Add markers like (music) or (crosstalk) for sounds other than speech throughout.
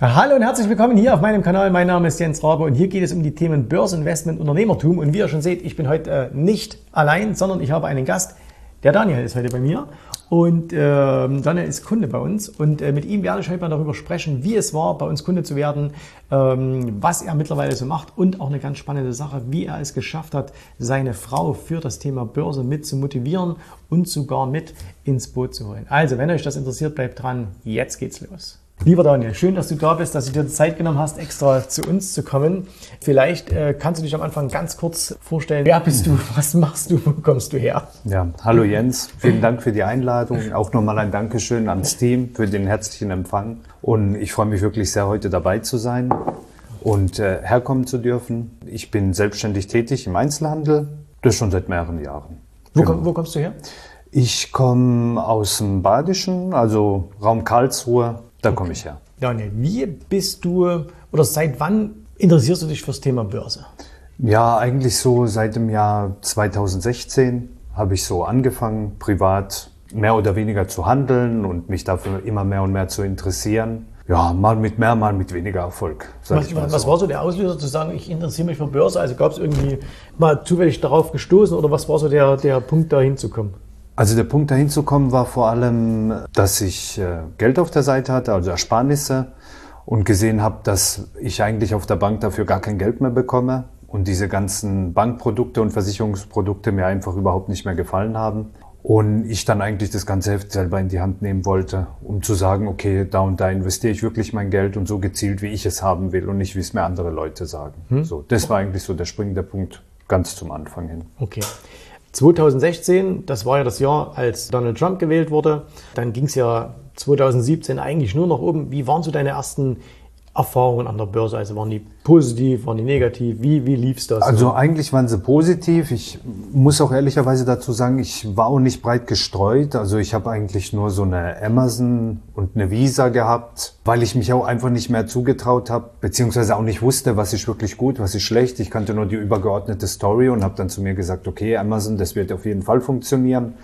Hallo und herzlich willkommen hier auf meinem Kanal. Mein Name ist Jens Rabe und hier geht es um die Themen Börse, Investment, Unternehmertum. Und wie ihr schon seht, ich bin heute äh, nicht allein, sondern ich habe einen Gast. Der Daniel ist heute bei mir und äh, Daniel ist Kunde bei uns und äh, mit ihm werde ich heute mal darüber sprechen, wie es war, bei uns Kunde zu werden, ähm, was er mittlerweile so macht und auch eine ganz spannende Sache, wie er es geschafft hat, seine Frau für das Thema Börse mit zu motivieren und sogar mit ins Boot zu holen. Also, wenn euch das interessiert, bleibt dran. Jetzt geht's los. Lieber Daniel, schön, dass du da bist, dass du dir Zeit genommen hast, extra zu uns zu kommen. Vielleicht äh, kannst du dich am Anfang ganz kurz vorstellen, wer bist du, was machst du, wo kommst du her? Ja, hallo Jens, vielen Dank für die Einladung. Auch nochmal ein Dankeschön ans Team für den herzlichen Empfang. Und ich freue mich wirklich sehr, heute dabei zu sein und äh, herkommen zu dürfen. Ich bin selbstständig tätig im Einzelhandel, das schon seit mehreren Jahren. Wo, genau. wo kommst du her? Ich komme aus dem Badischen, also Raum Karlsruhe, da komme ich her. Daniel, wie bist du oder seit wann interessierst du dich fürs Thema Börse? Ja, eigentlich so seit dem Jahr 2016 habe ich so angefangen, privat mehr oder weniger zu handeln und mich dafür immer mehr und mehr zu interessieren. Ja, mal mit mehr, mal mit weniger Erfolg. Was, was so. war so der Auslöser zu sagen, ich interessiere mich für Börse? Also gab es irgendwie mal zufällig darauf gestoßen oder was war so der, der Punkt, da hinzukommen? Also der Punkt dahin zu kommen war vor allem, dass ich äh, Geld auf der Seite hatte, also Ersparnisse und gesehen habe, dass ich eigentlich auf der Bank dafür gar kein Geld mehr bekomme und diese ganzen Bankprodukte und Versicherungsprodukte mir einfach überhaupt nicht mehr gefallen haben. Und ich dann eigentlich das ganze Heft selber in die Hand nehmen wollte, um zu sagen, okay, da und da investiere ich wirklich mein Geld und so gezielt, wie ich es haben will und nicht, wie es mir andere Leute sagen. Hm? So, das war eigentlich so der springende Punkt ganz zum Anfang hin. Okay. 2016, das war ja das Jahr, als Donald Trump gewählt wurde. Dann ging es ja 2017 eigentlich nur noch oben. Wie waren so deine ersten Erfahrungen an der Börse? Also waren die positiv, waren die negativ? Wie, wie lief's das? Also eigentlich waren sie positiv. Ich muss auch ehrlicherweise dazu sagen, ich war auch nicht breit gestreut. Also ich habe eigentlich nur so eine Amazon und eine Visa gehabt, weil ich mich auch einfach nicht mehr zugetraut habe, beziehungsweise auch nicht wusste, was ist wirklich gut, was ist schlecht. Ich kannte nur die übergeordnete Story und habe dann zu mir gesagt, okay, Amazon, das wird auf jeden Fall funktionieren.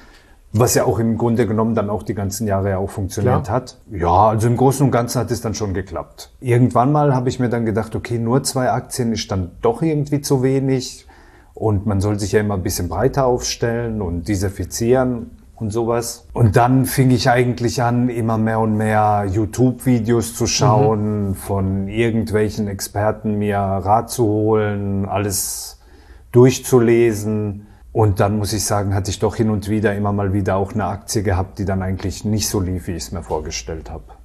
Was ja auch im Grunde genommen dann auch die ganzen Jahre ja auch funktioniert Klar. hat. Ja, also im Großen und Ganzen hat es dann schon geklappt. Irgendwann mal habe ich mir dann gedacht, okay, nur zwei Aktien ist dann doch irgendwie zu wenig. Und man soll sich ja immer ein bisschen breiter aufstellen und diversifizieren und sowas. Und dann fing ich eigentlich an, immer mehr und mehr YouTube-Videos zu schauen, mhm. von irgendwelchen Experten mir Rat zu holen, alles durchzulesen und dann muss ich sagen, hatte ich doch hin und wieder immer mal wieder auch eine Aktie gehabt, die dann eigentlich nicht so lief, wie ich es mir vorgestellt habe.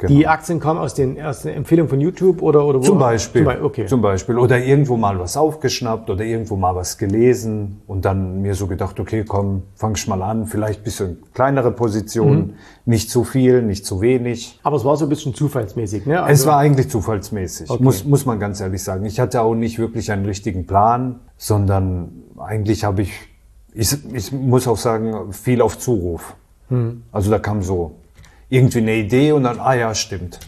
Genau. Die Aktien kommen aus den ersten Empfehlungen von YouTube oder, oder wo? Zum Beispiel. Zum, okay. Zum Beispiel. Oder irgendwo mal was aufgeschnappt oder irgendwo mal was gelesen und dann mir so gedacht, okay, komm, fang ich mal an, vielleicht bisschen kleinere Positionen, mhm. nicht zu viel, nicht zu wenig. Aber es war so ein bisschen zufallsmäßig, ne? Also es war eigentlich zufallsmäßig, okay. muss, muss man ganz ehrlich sagen. Ich hatte auch nicht wirklich einen richtigen Plan, sondern eigentlich habe ich, ich, ich muss auch sagen, viel auf Zuruf. Mhm. Also da kam so irgendwie eine Idee und dann, ah ja, stimmt.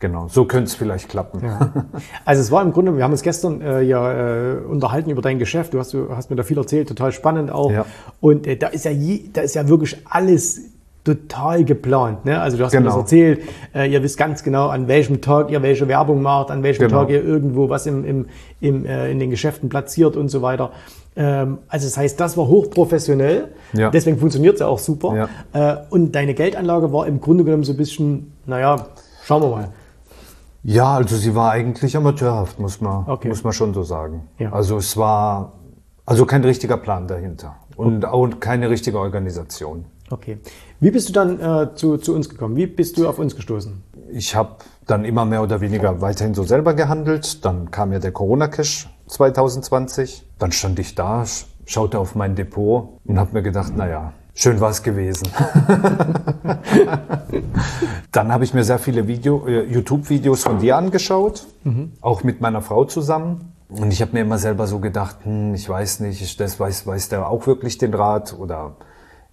Genau, so könnte es vielleicht klappen. Ja. (laughs) Also es war im Grunde, wir haben uns gestern äh, ja äh, unterhalten über dein Geschäft. Du hast, du hast mir da viel erzählt, total spannend auch. Ja. Und äh, da ist ja je, da ist ja wirklich alles total geplant. Ne? Also du hast Genau. mir das erzählt, äh, ihr wisst ganz genau, an welchem Tag ihr welche Werbung macht, an welchem Genau. Tag ihr irgendwo was im, im, im, äh, in den Geschäften platziert und so weiter. Ähm, also das heißt, das war hochprofessionell, Ja. deswegen funktioniert es ja auch super. Ja. Äh, und deine Geldanlage war im Grunde genommen so ein bisschen, naja, schauen wir mal. Ja, also sie war eigentlich amateurhaft, muss man, Okay. muss man schon so sagen. Ja. Also es war also kein richtiger Plan dahinter und auch keine richtige Organisation. Okay. Wie bist du dann äh, zu, zu uns gekommen? Wie bist du auf uns gestoßen? Ich habe dann immer mehr oder weniger weiterhin so selber gehandelt. Dann kam ja der Corona-Cash 2020. Dann stand ich da, sch- schaute auf mein Depot und habe mir gedacht, naja, schön war es gewesen. (laughs) dann habe ich mir sehr viele Video, äh, YouTube-Videos von dir angeschaut, auch mit meiner Frau zusammen. Und ich habe mir immer selber so gedacht, hm, ich weiß nicht, das weiß, weiß der auch wirklich den Rat oder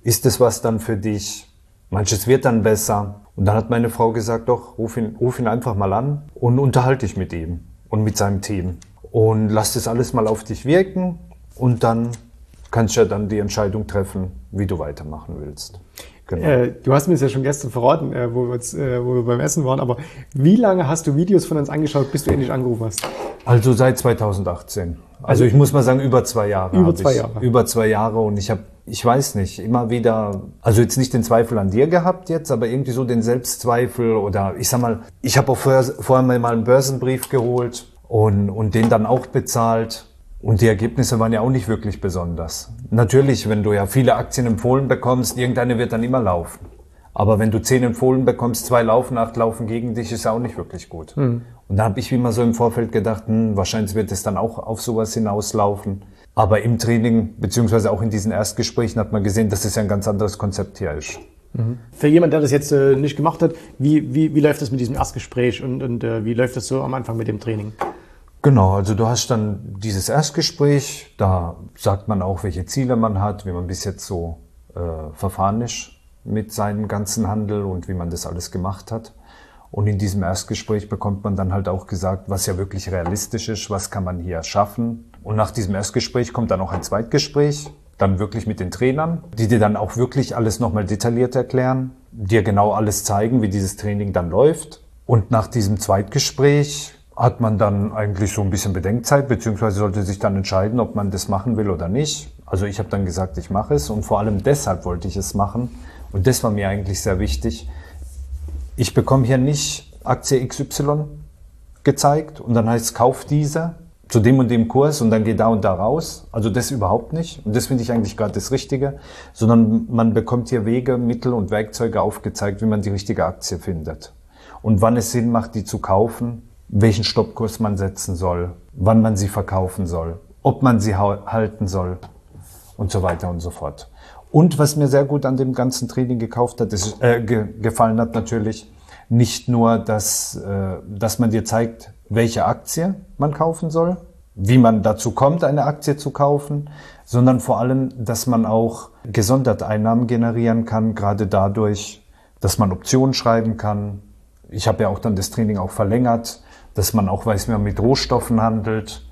ist es was dann für dich? Manches wird dann besser. Und dann hat meine Frau gesagt, doch, ruf ihn, ruf ihn einfach mal an und unterhalte dich mit ihm und mit seinem Team. Und lass das alles mal auf dich wirken und dann kannst du ja dann die Entscheidung treffen, wie du weitermachen willst. Genau. Äh, du hast mir das ja schon gestern verraten, äh, wo, wir uns, äh, wo wir beim Essen waren, aber wie lange hast du Videos von uns angeschaut, bis du endlich angerufen hast? Also seit 2018. Also ich muss mal sagen, über zwei Jahre. Über zwei ich. Jahre. Über zwei Jahre und ich habe, ich weiß nicht, immer wieder, also jetzt nicht den Zweifel an dir gehabt jetzt, aber irgendwie so den Selbstzweifel oder ich sag mal, ich habe auch vorher, vorher mal einen Börsenbrief geholt und, und den dann auch bezahlt. Und die Ergebnisse waren ja auch nicht wirklich besonders. Natürlich, wenn du ja viele Aktien empfohlen bekommst, irgendeine wird dann immer laufen. Aber wenn du zehn empfohlen bekommst, zwei laufen, acht laufen gegen dich, ist ja auch nicht wirklich gut. Und da habe ich wie immer so im Vorfeld gedacht, hm, wahrscheinlich wird es dann auch auf sowas hinauslaufen. Aber im Training, beziehungsweise auch in diesen Erstgesprächen hat man gesehen, dass es ja ein ganz anderes Konzept hier ist. Für jemand, der das jetzt äh, nicht gemacht hat, wie, wie, wie läuft das mit diesem Erstgespräch und, und äh, wie läuft das so am Anfang mit dem Training? Genau, also du hast dann dieses Erstgespräch, da sagt man auch, welche Ziele man hat, wie man bis jetzt so äh, verfahren ist mit seinem ganzen Handel und wie man das alles gemacht hat. Und in diesem Erstgespräch bekommt man dann halt auch gesagt, was ja wirklich realistisch ist, was kann man hier schaffen. Und nach diesem Erstgespräch kommt dann auch ein Zweitgespräch, dann wirklich mit den Trainern, die dir dann auch wirklich alles nochmal detailliert erklären, dir genau alles zeigen, wie dieses Training dann läuft. Und nach diesem Zweitgespräch hat man dann eigentlich so ein bisschen Bedenkzeit, beziehungsweise sollte sich dann entscheiden, ob man das machen will oder nicht. Also ich habe dann gesagt, ich mache es und vor allem deshalb wollte ich es machen. Und das war mir eigentlich sehr wichtig. Ich bekomme hier nicht Aktie XY gezeigt und dann heißt es, kauf diese zu dem und dem Kurs und dann geh da und da raus. Also das überhaupt nicht. Und das finde ich eigentlich gerade das Richtige. Sondern man bekommt hier Wege, Mittel und Werkzeuge aufgezeigt, wie man die richtige Aktie findet. Und wann es Sinn macht, die zu kaufen, welchen Stoppkurs man setzen soll, wann man sie verkaufen soll, ob man sie halten soll und so weiter und so fort. Und was mir sehr gut an dem ganzen Training gekauft hat, ist, äh, ge gefallen hat natürlich, nicht nur, dass, äh, dass man dir zeigt, welche Aktie man kaufen soll, wie man dazu kommt, eine Aktie zu kaufen, sondern vor allem, dass man auch gesondert Einnahmen generieren kann, gerade dadurch, dass man Optionen schreiben kann. Ich habe ja auch dann das Training auch verlängert, dass man auch weiß, wie man mit Rohstoffen handelt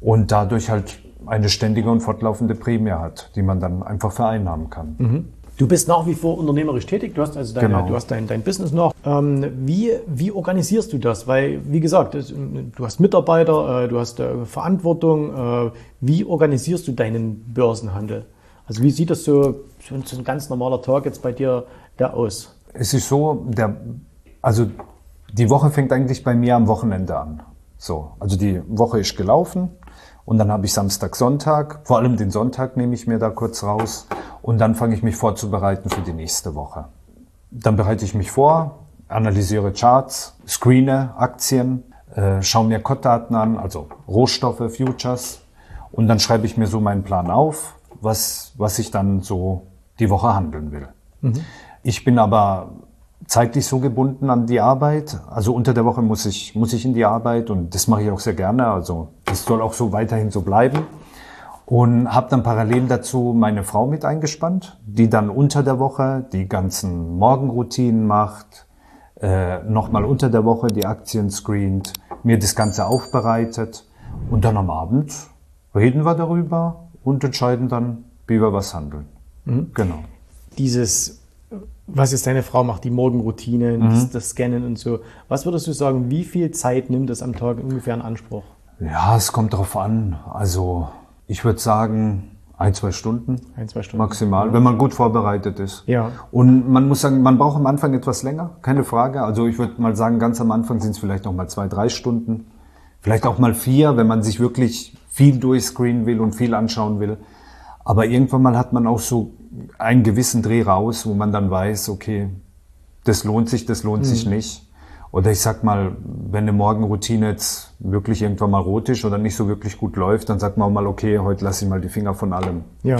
und dadurch halt eine ständige und fortlaufende Prämie hat, die man dann einfach vereinnahmen kann. Du bist nach wie vor unternehmerisch tätig, du hast also deine, Genau. du hast dein, dein Business noch. Ähm, wie, wie organisierst du das? Weil, wie gesagt, du hast Mitarbeiter, äh, du hast äh, Verantwortung. Äh, wie organisierst du deinen Börsenhandel? Also wie sieht das so, so ein ganz normaler Tag jetzt bei dir da aus? Es ist so, der, also die Woche fängt eigentlich bei mir am Wochenende an. So, also die Woche ist gelaufen und dann habe ich Samstag, Sonntag, vor allem den Sonntag nehme ich mir da kurz raus und dann fange ich mich vorzubereiten für die nächste Woche. Dann bereite ich mich vor, analysiere Charts, screene Aktien, äh, schaue mir Kottdaten an, also Rohstoffe, Futures und dann schreibe ich mir so meinen Plan auf, was, was ich dann so die Woche handeln will. Ich bin aber zeitlich so gebunden an die Arbeit. Also unter der Woche muss ich, muss ich in die Arbeit und das mache ich auch sehr gerne. Also das soll auch so weiterhin so bleiben. Und habe dann parallel dazu meine Frau mit eingespannt, die dann unter der Woche die ganzen Morgenroutinen macht, äh, nochmal unter der Woche die Aktien screent, mir das Ganze aufbereitet und dann am Abend reden wir darüber und entscheiden dann, wie wir was handeln. Genau. Dieses was jetzt deine Frau macht, die Morgenroutine, Mhm. das, das Scannen und so. Was würdest du sagen, wie viel Zeit nimmt das am Tag ungefähr in Anspruch? Ja, es kommt drauf an. Also ich würde sagen, ein, zwei Stunden Ein, zwei Stunden. maximal, wenn man gut vorbereitet ist. Ja. Und man muss sagen, man braucht am Anfang etwas länger, keine Frage. Also ich würde mal sagen, ganz am Anfang sind es vielleicht noch mal zwei, drei Stunden. Vielleicht auch mal vier, wenn man sich wirklich viel durchscreenen will und viel anschauen will. Aber irgendwann mal hat man auch so einen gewissen Dreh raus, wo man dann weiß, okay, das lohnt sich, das lohnt sich nicht. Oder ich sag mal, wenn eine Morgenroutine jetzt wirklich irgendwann mal rot ist oder nicht so wirklich gut läuft, dann sagt man auch mal, okay, heute lasse ich mal die Finger von allem. Ja.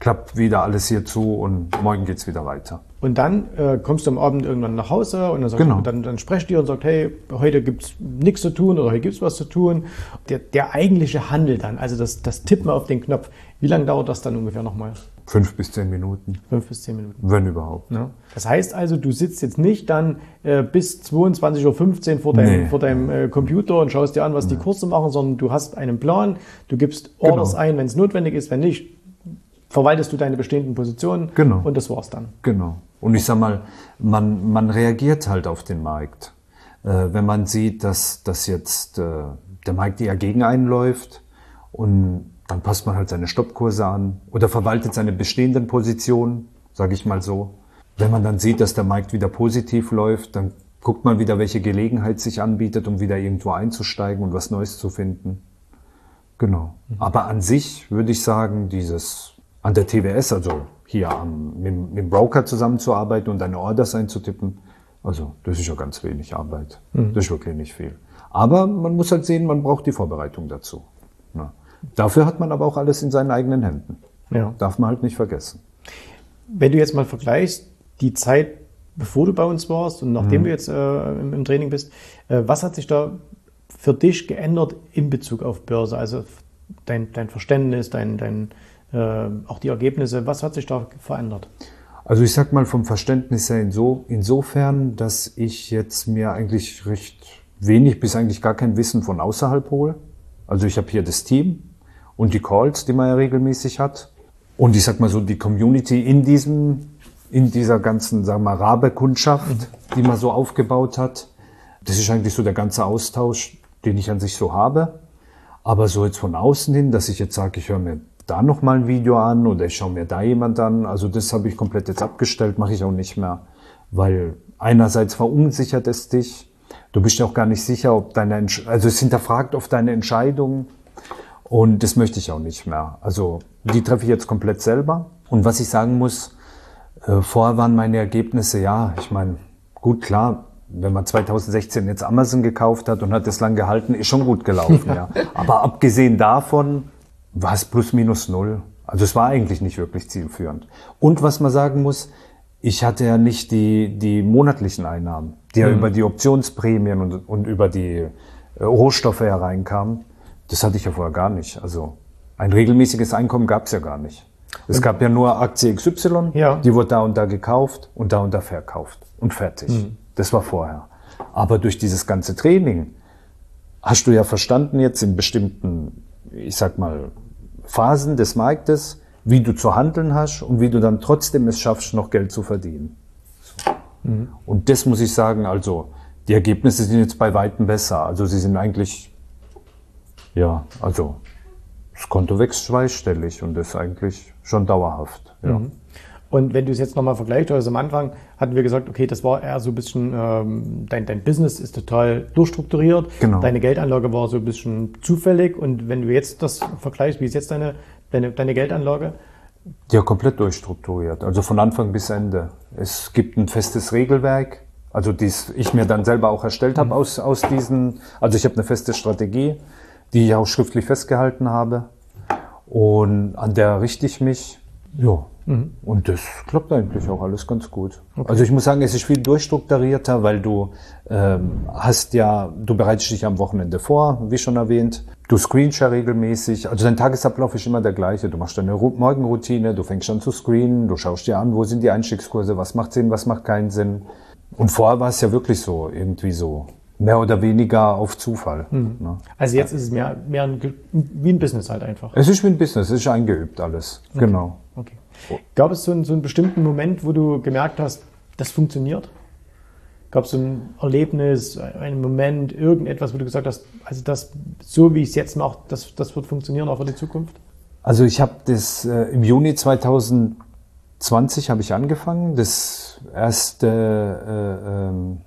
Klappt wieder alles hier zu und morgen geht's wieder weiter. Und dann äh, kommst du am Abend irgendwann nach Hause und dann, sagt, Genau. dann, dann sprecht ihr und sagt, hey, heute gibt's nichts zu tun oder heute gibt's was zu tun. Der, der eigentliche Handel dann, also das, das Tippen auf den Knopf, wie lange dauert das dann ungefähr nochmal? Fünf bis zehn Minuten, Fünf bis zehn Minuten. wenn überhaupt. Ja. Das heißt also, du sitzt jetzt nicht dann äh, bis 22.15 Uhr vor deinem, Nee. vor deinem äh, Computer und schaust dir an, was die Kurse machen, sondern du hast einen Plan, du gibst Orders Genau. ein, wenn es notwendig ist, wenn nicht, verwaltest du deine bestehenden Positionen Genau. und das war's dann. Genau. Und ich sag mal, man, man reagiert halt auf den Markt. Äh, wenn man sieht, dass, dass jetzt äh, der Markt eher gegen einen läuft und dann passt man halt seine Stoppkurse an oder verwaltet seine bestehenden Positionen, sage ich mal so. Wenn man dann sieht, dass der Markt wieder positiv läuft, dann guckt man wieder, welche Gelegenheit sich anbietet, um wieder irgendwo einzusteigen und was Neues zu finden. Genau. Aber an sich würde ich sagen, dieses an der TWS, also hier am, mit, dem- mit dem Broker zusammenzuarbeiten und deine Orders einzutippen, also das ist ja ganz wenig Arbeit. Das ist wirklich nicht viel. Aber man muss halt sehen, man braucht die Vorbereitung dazu. Dafür hat man aber auch alles in seinen eigenen Händen. Ja. Darf man halt nicht vergessen. Wenn du jetzt mal vergleichst, die Zeit, bevor du bei uns warst und nachdem du jetzt äh, im, im Training bist, äh, was hat sich da für dich geändert in Bezug auf Börse? Also dein, dein Verständnis, dein, dein, äh, auch die Ergebnisse, was hat sich da verändert? Also ich sag mal vom Verständnis her inso, insofern, dass ich jetzt mir eigentlich recht wenig bis eigentlich gar kein Wissen von außerhalb hole. Also ich habe hier das Team und die Calls, die man ja regelmäßig hat. Und ich sag mal so, die Community in diesem, in dieser ganzen, sagen wir mal, Rabe-Kundschaft, die man so aufgebaut hat. Das ist eigentlich so der ganze Austausch, den ich an sich so habe. Aber so jetzt von außen hin, dass ich jetzt sage, ich höre mir da noch mal ein Video an oder ich schaue mir da jemand an, also das habe ich komplett jetzt abgestellt, mache ich auch nicht mehr, weil einerseits verunsichert es dich, du bist ja auch gar nicht sicher, ob deine, Entsch also es hinterfragt oft deine Entscheidung und das möchte ich auch nicht mehr. Also die treffe ich jetzt komplett selber und was ich sagen muss, äh, vorher waren meine Ergebnisse, ja, ich meine, gut, klar, wenn man 2016 jetzt Amazon gekauft hat und hat es lang gehalten, ist schon gut gelaufen, ja. (laughs) Aber abgesehen davon war es plus minus null. Also es war eigentlich nicht wirklich zielführend. Und was man sagen muss, ich hatte ja nicht die, die monatlichen Einnahmen, die ja über die Optionsprämien und, und über die äh, Rohstoffe hereinkamen. Das hatte ich ja vorher gar nicht. Also ein regelmäßiges Einkommen gab es ja gar nicht. Es gab ja nur Aktie XY, Ja. die wurde da und da gekauft und da und da verkauft und fertig. Das war vorher. Aber durch dieses ganze Training hast du ja verstanden jetzt in bestimmten, ich sag mal, Phasen des Marktes, wie du zu handeln hast und wie du dann trotzdem es schaffst, noch Geld zu verdienen. So. Und das muss ich sagen, also die Ergebnisse sind jetzt bei Weitem besser. Also sie sind eigentlich, ja, also das Konto wächst zweistellig und das eigentlich schon dauerhaft. Ja. Und wenn du es jetzt nochmal vergleichst, also am Anfang hatten wir gesagt, okay, das war eher so ein bisschen, ähm, dein, dein Business ist total durchstrukturiert, Genau. deine Geldanlage war so ein bisschen zufällig und wenn du jetzt das vergleichst, wie ist jetzt deine, deine, deine Geldanlage? Ja, komplett durchstrukturiert. Also von Anfang bis Ende. Es gibt ein festes Regelwerk, also dies ich mir dann selber auch erstellt habe aus, aus diesen, also ich habe eine feste Strategie, die ich auch schriftlich festgehalten habe. Und an der richte ich mich. Ja. Und das klappt eigentlich auch alles ganz gut. Also ich muss sagen, es ist viel durchstrukturierter, weil du ähm, hast ja, du bereitest dich am Wochenende vor, wie schon erwähnt. Du screenst ja regelmäßig. Also dein Tagesablauf ist immer der gleiche. Du machst deine Ru- Morgenroutine, du fängst an zu screenen, du schaust dir an, wo sind die Einstiegskurse, was macht Sinn, was macht keinen Sinn. Und vorher war es ja wirklich so, irgendwie so, mehr oder weniger auf Zufall. Ne? Also jetzt ist es mehr, mehr ein, wie ein Business halt einfach. Es ist wie ein Business, es ist eingeübt alles. Genau. Okay. Gab es so einen, so einen bestimmten Moment, wo du gemerkt hast, das funktioniert? Gab es so ein Erlebnis, einen Moment, irgendetwas, wo du gesagt hast, also das, so wie ich es jetzt mache, das, das wird funktionieren auch für die Zukunft? Also ich habe das äh, im Juni 2020 habe ich angefangen. Das erste, äh, ähm,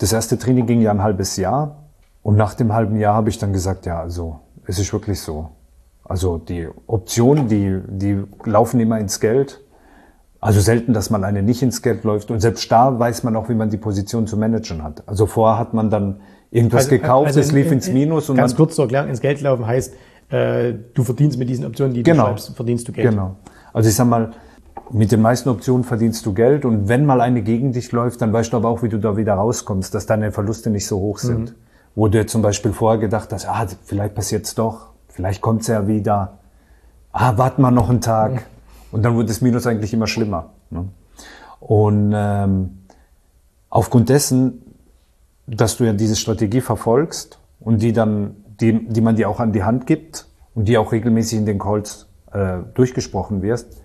das erste Training ging ja ein halbes Jahr. Und nach dem halben Jahr habe ich dann gesagt, ja, also es ist wirklich so. Also die Optionen, die, die laufen immer ins Geld. Also selten, dass man eine nicht ins Geld läuft. Und selbst da weiß man auch, wie man die Position zu managen hat. Also vorher hat man dann irgendwas also, gekauft, also es lief in, ins Minus. Und ganz kurz zur Erklärung, ins Geld laufen heißt, äh, du verdienst mit diesen Optionen, die genau. du schreibst, verdienst du Geld. Genau. Also ich sag mal, mit den meisten Optionen verdienst du Geld und wenn mal eine gegen dich läuft, dann weißt du aber auch, wie du da wieder rauskommst, dass deine Verluste nicht so hoch sind. Mhm. Wo du zum Beispiel vorher gedacht hast, ah, vielleicht passiert's doch, vielleicht kommt's ja wieder, ah, warte mal noch einen Tag. Mhm. Und dann wird das Minus eigentlich immer schlimmer. Ne? Und ähm, aufgrund dessen, dass du ja diese Strategie verfolgst und die dann, die, die man dir auch an die Hand gibt und die auch regelmäßig in den Calls äh, durchgesprochen wirst,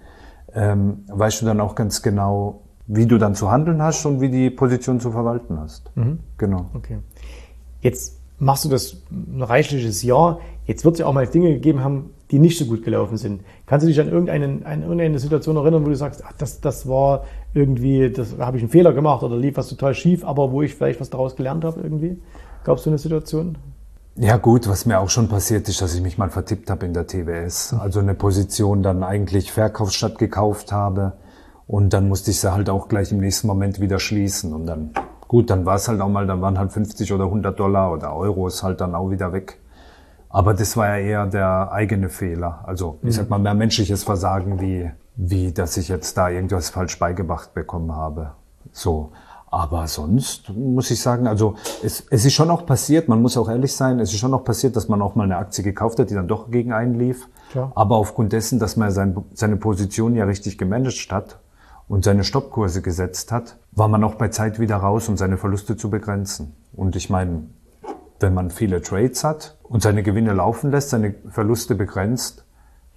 ähm, weißt du dann auch ganz genau, wie du dann zu handeln hast und wie die Position zu verwalten hast. Mhm. Genau. Okay. Jetzt machst du das ein reichliches Jahr. Jetzt wird es ja auch mal Dinge gegeben haben, die nicht so gut gelaufen sind. Kannst du dich an irgendeine, an irgendeine Situation erinnern, wo du sagst, ach, das, das war irgendwie, das habe ich einen Fehler gemacht oder lief was total schief, aber wo ich vielleicht was daraus gelernt habe irgendwie? Gab es so eine Situation? Ja gut, was mir auch schon passiert ist, dass ich mich mal vertippt habe in der TWS. Also eine Position dann eigentlich verkauft statt gekauft habe. Und dann musste ich sie halt auch gleich im nächsten Moment wieder schließen. Und dann, gut, dann war es halt auch mal, dann waren halt 50 oder 100 Dollar oder Euros halt dann auch wieder weg. Aber das war ja eher der eigene Fehler. Also ich sag mal mehr menschliches Versagen, wie, wie dass ich jetzt da irgendwas falsch beigebracht bekommen habe. So. Aber sonst muss ich sagen, also es, es ist schon auch passiert, man muss auch ehrlich sein, es ist schon auch passiert, dass man auch mal eine Aktie gekauft hat, die dann doch gegen einen lief. Klar. Aber aufgrund dessen, dass man sein, seine Position ja richtig gemanagt hat und seine Stoppkurse gesetzt hat, war man auch bei Zeit wieder raus, um seine Verluste zu begrenzen. Und ich meine, wenn man viele Trades hat und seine Gewinne laufen lässt, seine Verluste begrenzt,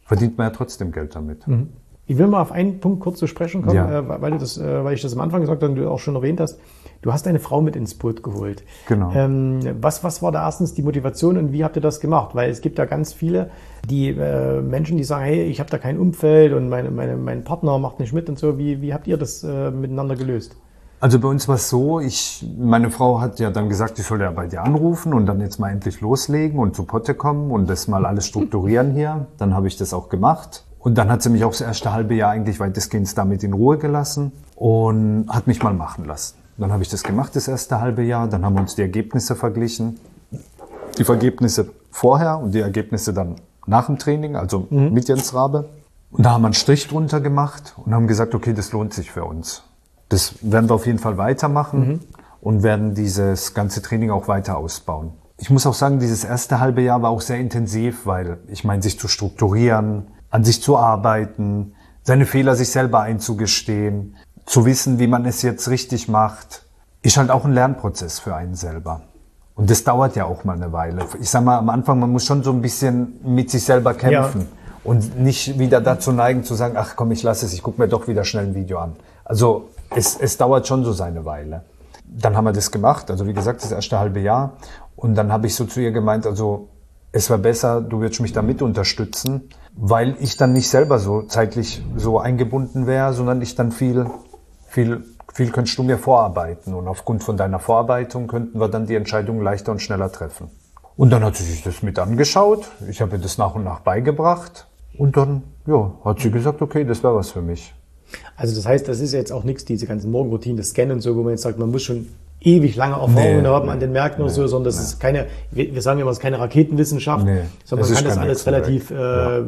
verdient man ja trotzdem Geld damit. Mhm. Ich will mal auf einen Punkt kurz zu sprechen kommen, ja. äh, weil, du das, äh, weil ich das am Anfang gesagt habe und du auch schon erwähnt hast. Du hast deine Frau mit ins Boot geholt. Genau. Ähm, was, was war da erstens die Motivation und wie habt ihr das gemacht? Weil es gibt ja ganz viele, die äh, Menschen, die sagen, hey, ich habe da kein Umfeld und meine, meine, mein Partner macht nicht mit und so. Wie, wie habt ihr das äh, miteinander gelöst? Also bei uns war es so, ich, meine Frau hat ja dann gesagt, ich soll ja bei dir anrufen und dann jetzt mal endlich loslegen und zu Potte kommen und das mal alles strukturieren hier. Dann habe ich das auch gemacht. Und dann hat sie mich auch das erste halbe Jahr eigentlich weitestgehend damit in Ruhe gelassen und hat mich mal machen lassen. Dann habe ich das gemacht, das erste halbe Jahr. Dann haben wir uns die Ergebnisse verglichen. Die Ergebnisse vorher und die Ergebnisse dann nach dem Training, also mhm. mit Jens Rabe. Und da haben wir einen Strich drunter gemacht und haben gesagt, okay, das lohnt sich für uns. Das werden wir auf jeden Fall weitermachen mhm. und werden dieses ganze Training auch weiter ausbauen. Ich muss auch sagen, dieses erste halbe Jahr war auch sehr intensiv, weil ich meine, sich zu strukturieren, an sich zu arbeiten, seine Fehler sich selber einzugestehen, zu wissen, wie man es jetzt richtig macht, ist halt auch ein Lernprozess für einen selber. Und das dauert ja auch mal eine Weile. Ich sag mal, am Anfang, man muss schon so ein bisschen mit sich selber kämpfen. Ja. Und nicht wieder dazu neigen zu sagen, ach komm, ich lasse es, ich gucke mir doch wieder schnell ein Video an. Also es, es dauert schon so seine Weile. Dann haben wir das gemacht, also wie gesagt, das erste halbe Jahr. Und dann habe ich so zu ihr gemeint, also es war besser, du würdest mich da mit unterstützen, weil ich dann nicht selber so zeitlich so eingebunden wäre, sondern ich dann viel, viel, viel könntest du mir vorarbeiten. Und aufgrund von deiner Vorarbeitung könnten wir dann die Entscheidung leichter und schneller treffen. Und dann hat sie sich das mit angeschaut. Ich habe ihr das nach und nach beigebracht. Und dann, ja, hat sie gesagt, okay, das wäre was für mich. Also das heißt, das ist jetzt auch nichts, diese ganzen Morgenroutinen, das Scannen und so, wo man jetzt sagt, man muss schon ewig lange Erfahrungen nee, haben nee, an den Märkten nee, oder so, sondern das ist keine, wir sagen immer, es ist keine Raketenwissenschaft, sondern man kann das alles relativ äh,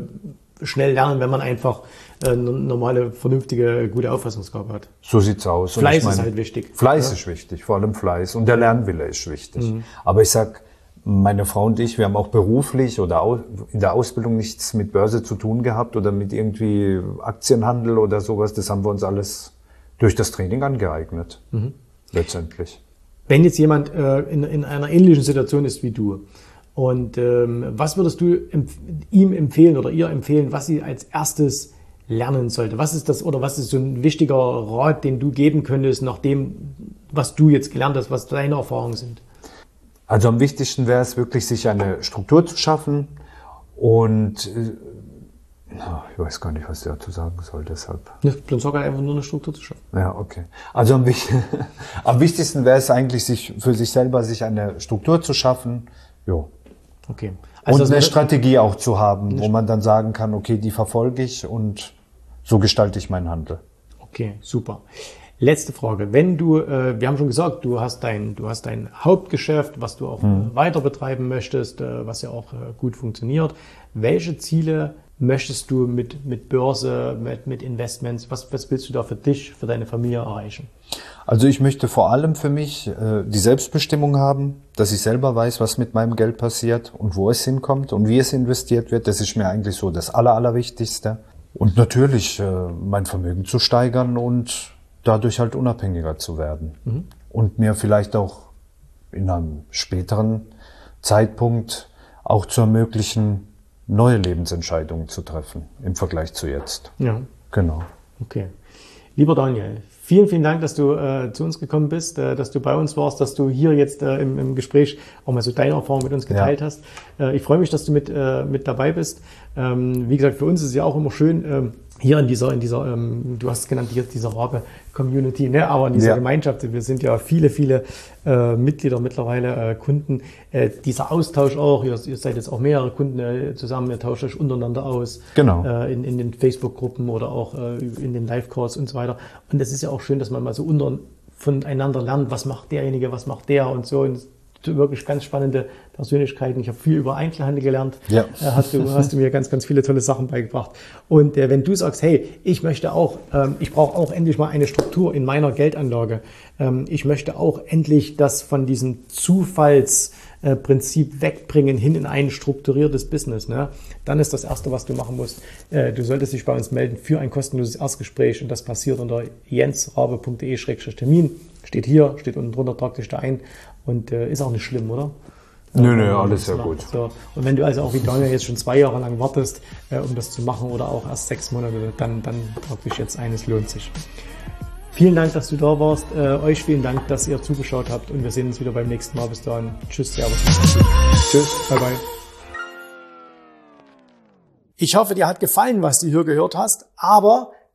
schnell lernen, wenn man einfach äh, normale, vernünftige, gute Auffassungsgabe hat. So sieht's aus. Fleiß meine, ist halt wichtig. Fleiß ja? ist wichtig, vor allem Fleiß. Und der Lernwille ist wichtig. Mhm. Aber ich sag, meine Frau und ich, wir haben auch beruflich oder in der Ausbildung nichts mit Börse zu tun gehabt oder mit irgendwie Aktienhandel oder sowas. Das haben wir uns alles durch das Training angeeignet. Mhm. Letztendlich. Wenn jetzt jemand äh, in, in einer ähnlichen Situation ist wie du, und ähm, was würdest du empf ihm empfehlen oder ihr empfehlen, was sie als erstes lernen sollte? Was ist das oder was ist so ein wichtiger Rat, den du geben könntest, nach dem, was du jetzt gelernt hast, was deine Erfahrungen sind? Also am wichtigsten wäre es wirklich, sich eine Struktur zu schaffen und äh, ich weiß gar nicht, was ich dazu sagen soll, deshalb. Ja, dann sag halt einfach nur eine Struktur zu schaffen. Ja, okay. Also am, (laughs) am wichtigsten wäre es eigentlich, sich für sich selber sich eine Struktur zu schaffen. Jo. Okay. Also und eine Strategie auch zu haben, wo man dann sagen kann, okay, die verfolge ich und so gestalte ich meinen Handel. Okay, super. Letzte Frage. Wenn du, äh, wir haben schon gesagt, du hast dein, du hast dein Hauptgeschäft, was du auch hm. weiter betreiben möchtest, äh, was ja auch äh, gut funktioniert. Welche Ziele möchtest du mit, mit Börse, mit, mit Investments, was, was willst du da für dich, für deine Familie erreichen? Also ich möchte vor allem für mich äh, die Selbstbestimmung haben, dass ich selber weiß, was mit meinem Geld passiert und wo es hinkommt und wie es investiert wird. Das ist mir eigentlich so das Aller, Allerwichtigste. Und natürlich äh, mein Vermögen zu steigern und dadurch halt unabhängiger zu werden. Mhm. Und mir vielleicht auch in einem späteren Zeitpunkt auch zu ermöglichen, neue Lebensentscheidungen zu treffen im Vergleich zu jetzt. Ja. Genau. Okay. Lieber Daniel, vielen, vielen Dank, dass du äh, zu uns gekommen bist, äh, dass du bei uns warst, dass du hier jetzt äh, im, im, Gespräch auch mal so deine Erfahrung mit uns geteilt ja. hast. Äh, ich freue mich, dass du mit, äh, mit dabei bist. Ähm, wie gesagt, für uns ist es ja auch immer schön, ähm, hier in dieser, in dieser, ähm, du hast es genannt, hier, dieser Rabe-Community, ne? aber in dieser ja. Gemeinschaft, wir sind ja viele, viele äh, Mitglieder mittlerweile, äh, Kunden, äh, dieser Austausch auch, ihr, ihr seid jetzt auch mehrere Kunden äh, zusammen, ihr tauscht euch untereinander aus, genau. äh, in, in den Facebook-Gruppen oder auch äh, in den Live-Calls und so weiter. Und es ist ja auch schön, dass man mal so unter, voneinander lernt, was macht derjenige, was macht der und so. Und wirklich ganz spannende Persönlichkeiten. Ich habe viel über Einzelhandel gelernt. Ja. Äh, hast, du, hast du mir ganz, ganz viele tolle Sachen beigebracht. Und äh, wenn du sagst, hey, ich möchte auch, ähm, ich brauche auch endlich mal eine Struktur in meiner Geldanlage. Ähm, ich möchte auch endlich das von diesem Zufallsprinzip wegbringen hin in ein strukturiertes Business. Ne? Dann ist das Erste, was du machen musst, äh, du solltest dich bei uns melden für ein kostenloses Erstgespräch und das passiert unter jensrabe.de-termin. Steht hier, steht unten drunter, trag dich da ein und äh, ist auch nicht schlimm, oder? Nö, nö, alles sehr gut. So. Und wenn du also auch wie Daniel jetzt schon zwei Jahre lang wartest, äh, um das zu machen oder auch erst sechs Monate, dann, dann wirklich jetzt eines lohnt sich. Vielen Dank, dass du da warst. Äh, euch vielen Dank, dass ihr zugeschaut habt und wir sehen uns wieder beim nächsten Mal. Bis dahin. Tschüss, Servus. Tschüss, bye bye. Ich hoffe, dir hat gefallen, was du hier gehört hast, aber